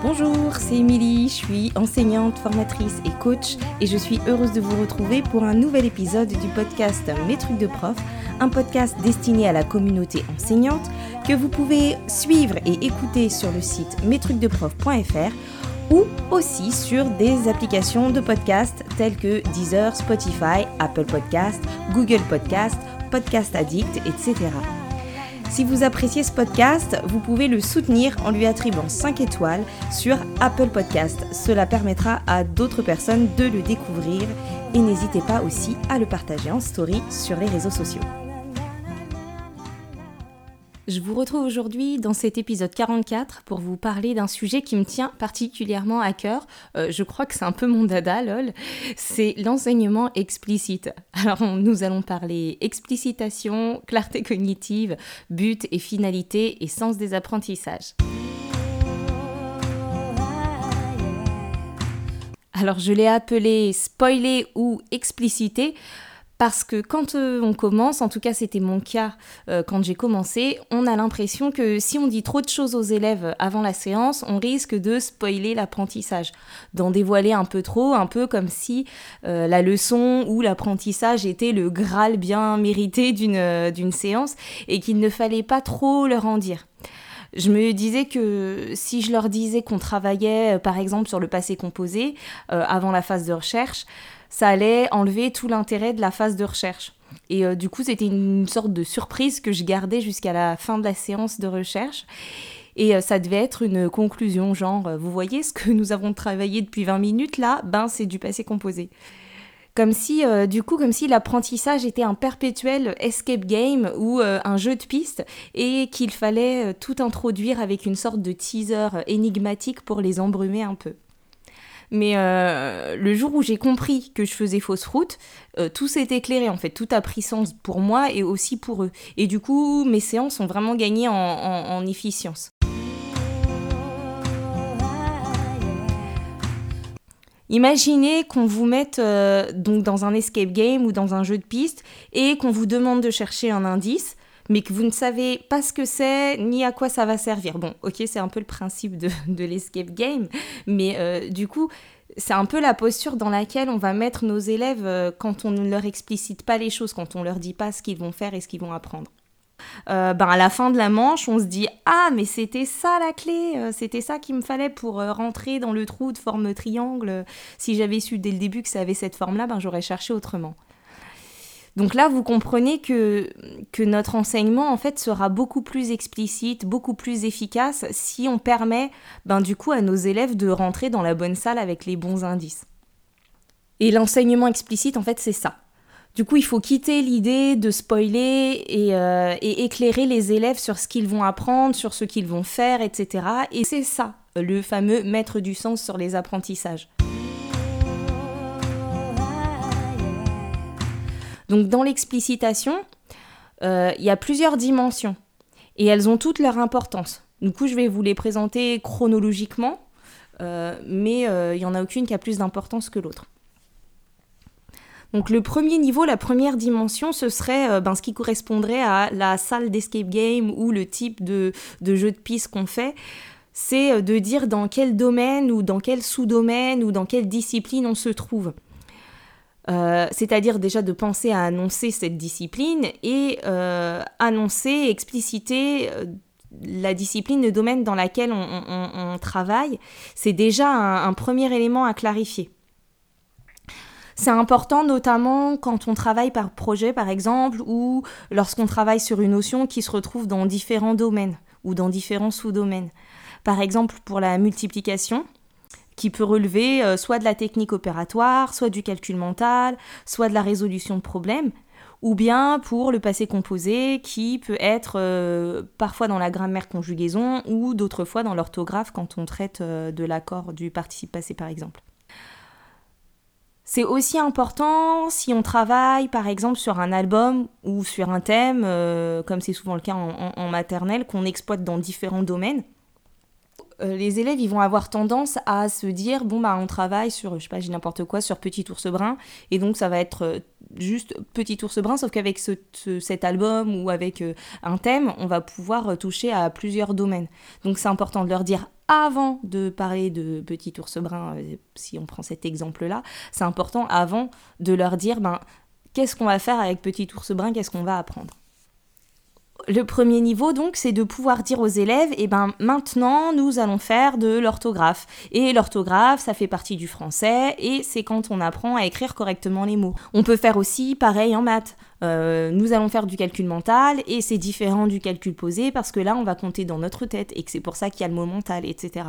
Bonjour, c'est Émilie, je suis enseignante, formatrice et coach et je suis heureuse de vous retrouver pour un nouvel épisode du podcast Mes trucs de prof, un podcast destiné à la communauté enseignante que vous pouvez suivre et écouter sur le site mestrucsdeprof.fr ou aussi sur des applications de podcast telles que Deezer, Spotify, Apple Podcast, Google Podcast, Podcast Addict, etc. Si vous appréciez ce podcast, vous pouvez le soutenir en lui attribuant 5 étoiles sur Apple Podcast. Cela permettra à d'autres personnes de le découvrir et n'hésitez pas aussi à le partager en story sur les réseaux sociaux. Je vous retrouve aujourd'hui dans cet épisode 44 pour vous parler d'un sujet qui me tient particulièrement à cœur. Euh, je crois que c'est un peu mon dada, lol. C'est l'enseignement explicite. Alors, nous allons parler explicitation, clarté cognitive, but et finalité et sens des apprentissages. Alors, je l'ai appelé spoiler ou expliciter parce que quand euh, on commence, en tout cas c'était mon cas euh, quand j'ai commencé, on a l'impression que si on dit trop de choses aux élèves avant la séance, on risque de spoiler l'apprentissage, d'en dévoiler un peu trop, un peu comme si euh, la leçon ou l'apprentissage était le graal bien mérité d'une séance et qu'il ne fallait pas trop leur en dire. Je me disais que si je leur disais qu'on travaillait par exemple sur le passé composé avant la phase de recherche, ça allait enlever tout l'intérêt de la phase de recherche. Et euh, du coup, c'était une sorte de surprise que je gardais jusqu'à la fin de la séance de recherche. Et euh, ça devait être une conclusion, genre, euh, vous voyez ce que nous avons travaillé depuis 20 minutes là? Ben, c'est du passé composé. Comme si, du coup, comme si l'apprentissage était un perpétuel escape game ou un jeu de piste et qu'il fallait tout introduire avec une sorte de teaser énigmatique pour les embrumer un peu. Mais euh, le jour où j'ai compris que je faisais fausse route, euh, tout s'est éclairé en fait, tout a pris sens pour moi et aussi pour eux. Et du coup, mes séances ont vraiment gagné en, efficience. Imaginez qu'on vous mette euh, donc dans un escape game ou dans un jeu de piste et qu'on vous demande de chercher un indice mais que vous ne savez pas ce que c'est ni à quoi ça va servir. Bon, ok, c'est un peu le principe de, l'escape game, mais euh, du coup, c'est un peu la posture dans laquelle on va mettre nos élèves euh, quand on ne leur explicite pas les choses, quand on leur dit pas ce qu'ils vont faire et ce qu'ils vont apprendre. Euh, ben à la fin de la manche, on se dit ah mais c'était ça la clé, c'était ça qu'il me fallait pour rentrer dans le trou de forme triangle. Si j'avais su dès le début que ça avait cette forme-là, ben j'aurais cherché autrement. Donc là, vous comprenez que, que notre enseignement, en fait, sera beaucoup plus explicite, beaucoup plus efficace si on permet, ben, du coup, à nos élèves de rentrer dans la bonne salle avec les bons indices. Et l'enseignement explicite, en fait, c'est ça. Du coup, il faut quitter l'idée de spoiler et, euh, et, éclairer les élèves sur ce qu'ils vont apprendre, sur ce qu'ils vont faire, etc. Et c'est ça, le fameux mettre du sens sur les apprentissages. Donc dans l'explicitation, euh, il y a plusieurs dimensions et elles ont toutes leur importance. Du coup, je vais vous les présenter chronologiquement, euh, mais euh, il n'y en a aucune qui a plus d'importance que l'autre. Donc le premier niveau, la première dimension, ce serait ben, ce qui correspondrait à la salle d'escape game ou le type de, de jeu de piste qu'on fait. C'est de dire dans quel domaine ou dans quel sous-domaine ou dans quelle discipline on se trouve. Euh, c'est-à-dire déjà de penser à annoncer cette discipline et euh, annoncer, expliciter euh, la discipline, le domaine dans lequel on, travaille, c'est déjà un, premier élément à clarifier. C'est important notamment quand on travaille par projet par exemple ou lorsqu'on travaille sur une notion qui se retrouve dans différents domaines ou dans différents sous-domaines. Par exemple pour la multiplication, qui peut relever euh, soit de la technique opératoire, soit du calcul mental, soit de la résolution de problèmes, ou bien pour le passé composé qui peut être euh, parfois dans la grammaire conjugaison ou d'autres fois dans l'orthographe quand on traite euh, de l'accord du participe passé par exemple. C'est aussi important si on travaille par exemple sur un album ou sur un thème, comme c'est souvent le cas en maternelle, qu'on exploite dans différents domaines les élèves, ils vont avoir tendance à se dire bon bah on travaille sur, je sais pas, j'ai n'importe quoi, sur Petit ours brun, et donc ça va être euh, juste Petit ours brun, sauf qu'avec ce, cet album ou avec euh, un thème, on va pouvoir toucher à plusieurs domaines. Donc c'est important de leur dire avant de parler de Petit ours brun, si on prend cet exemple-là, c'est important avant de leur dire ben qu'est-ce qu'on va faire avec Petit ours brun, qu'est-ce qu'on va apprendre le premier niveau, donc, c'est de pouvoir dire aux élèves, eh ben, maintenant, nous allons faire de l'orthographe. Et l'orthographe, ça fait partie du français, et c'est quand on apprend à écrire correctement les mots. On peut faire aussi pareil en maths. Euh, nous allons faire du calcul mental et c'est différent du calcul posé parce que là on va compter dans notre tête et que c'est pour ça qu'il y a le mot mental, etc.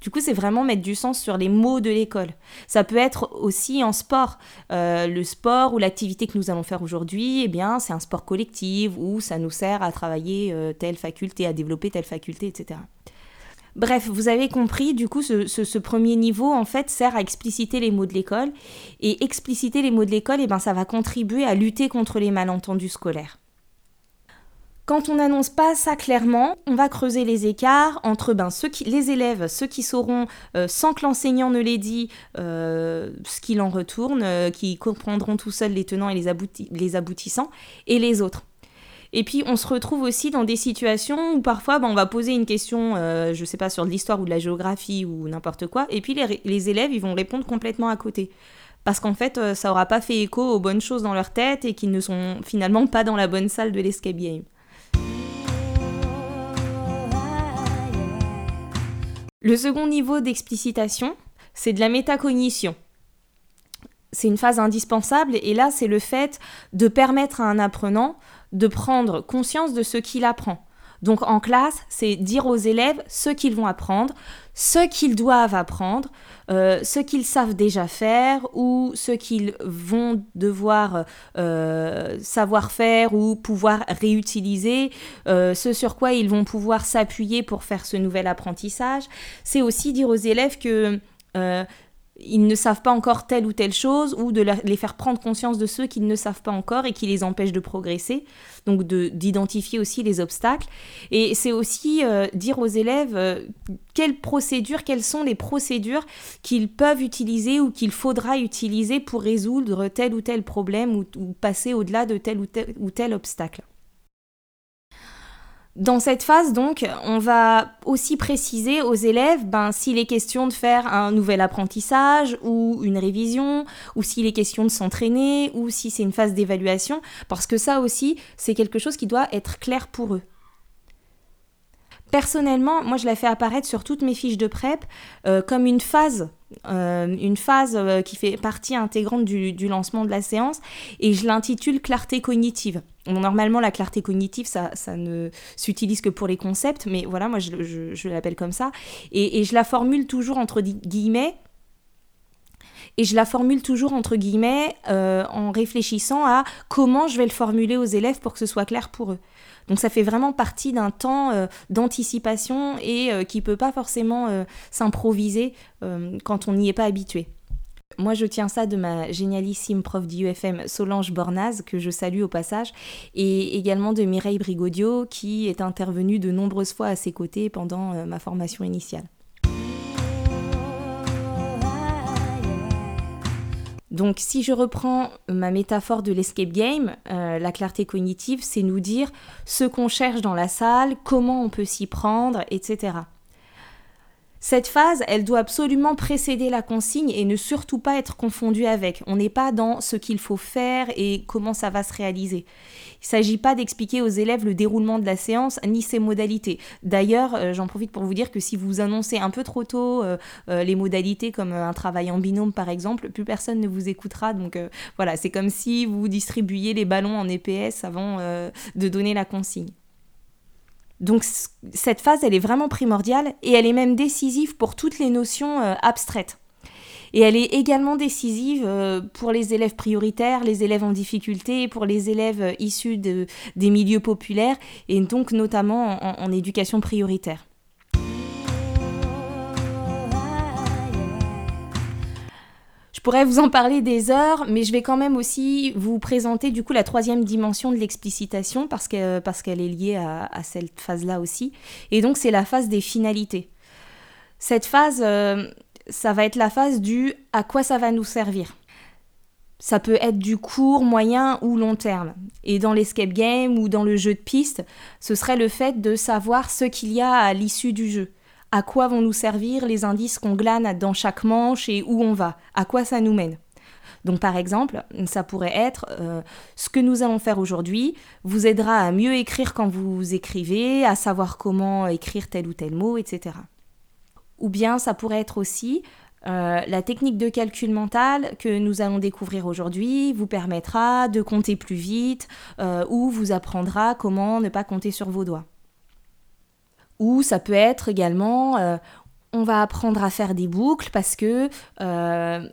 Du coup c'est vraiment mettre du sens sur les mots de l'école. Ça peut être aussi en sport. Euh, le sport ou l'activité que nous allons faire aujourd'hui, eh bien c'est un sport collectif où ça nous sert à travailler euh, telle faculté, à développer telle faculté, etc. Bref, vous avez compris, du coup, ce, premier niveau, en fait, sert à expliciter les mots de l'école. Et expliciter les mots de l'école, eh ben, ça va contribuer à lutter contre les malentendus scolaires. Quand on n'annonce pas ça clairement, on va creuser les écarts entre ben, les élèves, ceux qui sauront, euh, sans que l'enseignant ne l'ait dit, euh, ce qu'il en retourne, euh, qui comprendront tout seuls les tenants et les aboutissants, et les autres. Et puis on se retrouve aussi dans des situations où parfois ben, on va poser une question, euh, je sais pas, sur de l'histoire ou de la géographie ou n'importe quoi, et puis les, élèves ils vont répondre complètement à côté. Parce qu'en fait, euh, ça aura pas fait écho aux bonnes choses dans leur tête et qu'ils ne sont finalement pas dans la bonne salle de l'escape game. Le second niveau d'explicitation, c'est de la métacognition c'est une phase indispensable et là c'est le fait de permettre à un apprenant de prendre conscience de ce qu'il apprend. Donc en classe, c'est dire aux élèves ce qu'ils vont apprendre, ce qu'ils doivent apprendre, euh, ce qu'ils savent déjà faire ou ce qu'ils vont devoir euh, savoir faire ou pouvoir réutiliser, euh, ce sur quoi ils vont pouvoir s'appuyer pour faire ce nouvel apprentissage. C'est aussi dire aux élèves que ils ne savent pas encore telle ou telle chose, ou de les faire prendre conscience de ceux qu'ils ne savent pas encore et qui les empêchent de progresser, donc d'identifier aussi les obstacles. Et c'est aussi euh, dire aux élèves euh, quelles procédures, quelles sont les procédures qu'ils peuvent utiliser ou qu'il faudra utiliser pour résoudre tel ou tel problème ou, ou passer au-delà de tel ou tel, ou tel obstacle. Dans cette phase, donc, on va aussi préciser aux élèves ben, s'il est question de faire un nouvel apprentissage ou une révision, ou s'il est question de s'entraîner, ou si c'est une phase d'évaluation, parce que ça aussi, c'est quelque chose qui doit être clair pour eux. Personnellement, moi je la fais apparaître sur toutes mes fiches de prep euh, comme une phase, euh, une phase euh, qui fait partie intégrante du, lancement de la séance et je l'intitule clarté cognitive. normalement la clarté cognitive ça, ça ne s'utilise que pour les concepts, mais voilà moi je, l'appelle comme ça et je la formule toujours entre guillemets et je la formule toujours entre guillemets en réfléchissant à comment je vais le formuler aux élèves pour que ce soit clair pour eux. Donc ça fait vraiment partie d'un temps euh, d'anticipation et euh, qui peut pas forcément euh, s'improviser quand on n'y est pas habitué. Moi, je tiens ça de ma génialissime prof d'IUFM Solange Bornaz, que je salue au passage, et également de Mireille Brigodio, qui est intervenue de nombreuses fois à ses côtés pendant ma formation initiale. Donc si je reprends ma métaphore de l'escape game, euh, la clarté cognitive, c'est nous dire ce qu'on cherche dans la salle, comment on peut s'y prendre, etc. Cette phase, elle doit absolument précéder la consigne et ne surtout pas être confondue avec. On n'est pas dans ce qu'il faut faire et comment ça va se réaliser. Il ne s'agit pas d'expliquer aux élèves le déroulement de la séance ni ses modalités. D'ailleurs, euh, j'en profite pour vous dire que si vous annoncez un peu trop tôt euh, euh, les modalités comme un travail en binôme par exemple, plus personne ne vous écoutera. Donc voilà, c'est comme si vous distribuiez les ballons en EPS avant de donner la consigne. Donc cette phase, elle est vraiment primordiale et elle est même décisive pour toutes les notions euh, abstraites. Et elle est également décisive euh, pour les élèves prioritaires, les élèves en difficulté, pour les élèves euh, issus de, des milieux populaires et donc notamment en éducation prioritaire. Je pourrais vous en parler des heures, mais je vais quand même aussi vous présenter du coup la troisième dimension de l'explicitation parce qu'elle est liée à, cette phase-là aussi. Et donc c'est la phase des finalités. Cette phase, euh, ça va être la phase du à quoi ça va nous servir. Ça peut être du court, moyen ou long terme. Et dans l'escape game ou dans le jeu de piste, ce serait le fait de savoir ce qu'il y a à l'issue du jeu. À quoi vont nous servir les indices qu'on glane dans chaque manche et où on va? À quoi ça nous mène? Donc par exemple, ça pourrait être euh, ce que nous allons faire aujourd'hui vous aidera à mieux écrire quand vous écrivez, à savoir comment écrire tel ou tel mot, etc. Ou bien ça pourrait être aussi euh, la technique de calcul mental que nous allons découvrir aujourd'hui vous permettra de compter plus vite euh, ou vous apprendra comment ne pas compter sur vos doigts. Ou ça peut être également, euh, on va apprendre à faire des boucles parce que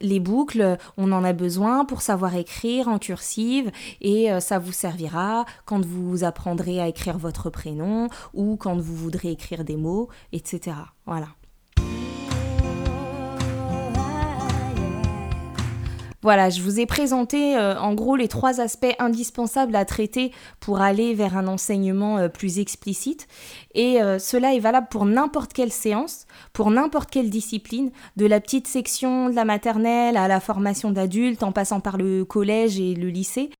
les boucles, on en a besoin pour savoir écrire en cursive et ça vous servira quand vous apprendrez à écrire votre prénom ou quand vous voudrez écrire des mots, etc. Voilà. Voilà, je vous ai présenté euh, en gros les trois aspects indispensables à traiter pour aller vers un enseignement euh, plus explicite. Et euh, cela est valable pour n'importe quelle séance, pour n'importe quelle discipline, de la petite section de la maternelle à la formation d'adultes en passant par le collège et le lycée.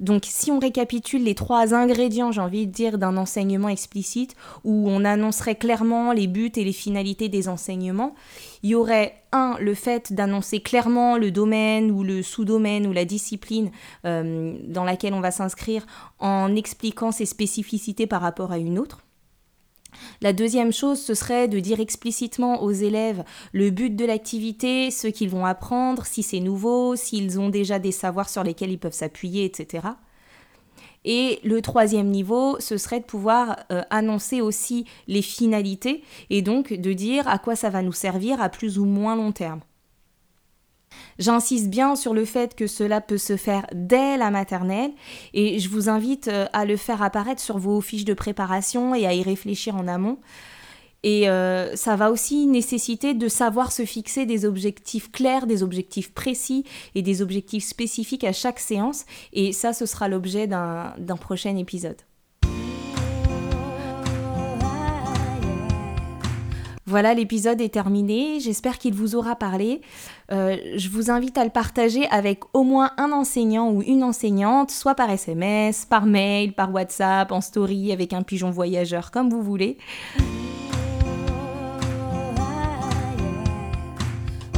Donc si on récapitule les trois ingrédients, j'ai envie de dire, d'un enseignement explicite, où on annoncerait clairement les buts et les finalités des enseignements, il y aurait un, le fait d'annoncer clairement le domaine ou le sous-domaine ou la discipline euh, dans laquelle on va s'inscrire en expliquant ses spécificités par rapport à une autre. La deuxième chose, ce serait de dire explicitement aux élèves le but de l'activité, ce qu'ils vont apprendre, si c'est nouveau, s'ils ont déjà des savoirs sur lesquels ils peuvent s'appuyer, etc. Et le troisième niveau, ce serait de pouvoir euh, annoncer aussi les finalités et donc de dire à quoi ça va nous servir à plus ou moins long terme. J'insiste bien sur le fait que cela peut se faire dès la maternelle et je vous invite euh, à le faire apparaître sur vos fiches de préparation et à y réfléchir en amont. Et euh, ça va aussi nécessiter de savoir se fixer des objectifs clairs, des objectifs précis et des objectifs spécifiques à chaque séance. Et ça, ce sera l'objet d'un prochain épisode. Voilà, l'épisode est terminé. J'espère qu'il vous aura parlé. Euh, je vous invite à le partager avec au moins un enseignant ou une enseignante, soit par SMS, par mail, par WhatsApp, en story, avec un pigeon voyageur, comme vous voulez.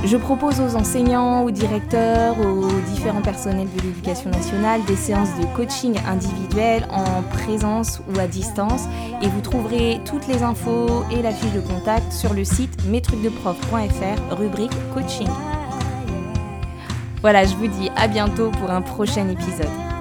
Je propose aux enseignants, aux directeurs, aux différents personnels de l'éducation nationale des séances de coaching individuel en présence ou à distance et vous trouverez toutes les infos et la fiche de contact sur le site mestrucdeprof.fr rubrique coaching. Voilà, je vous dis à bientôt pour un prochain épisode.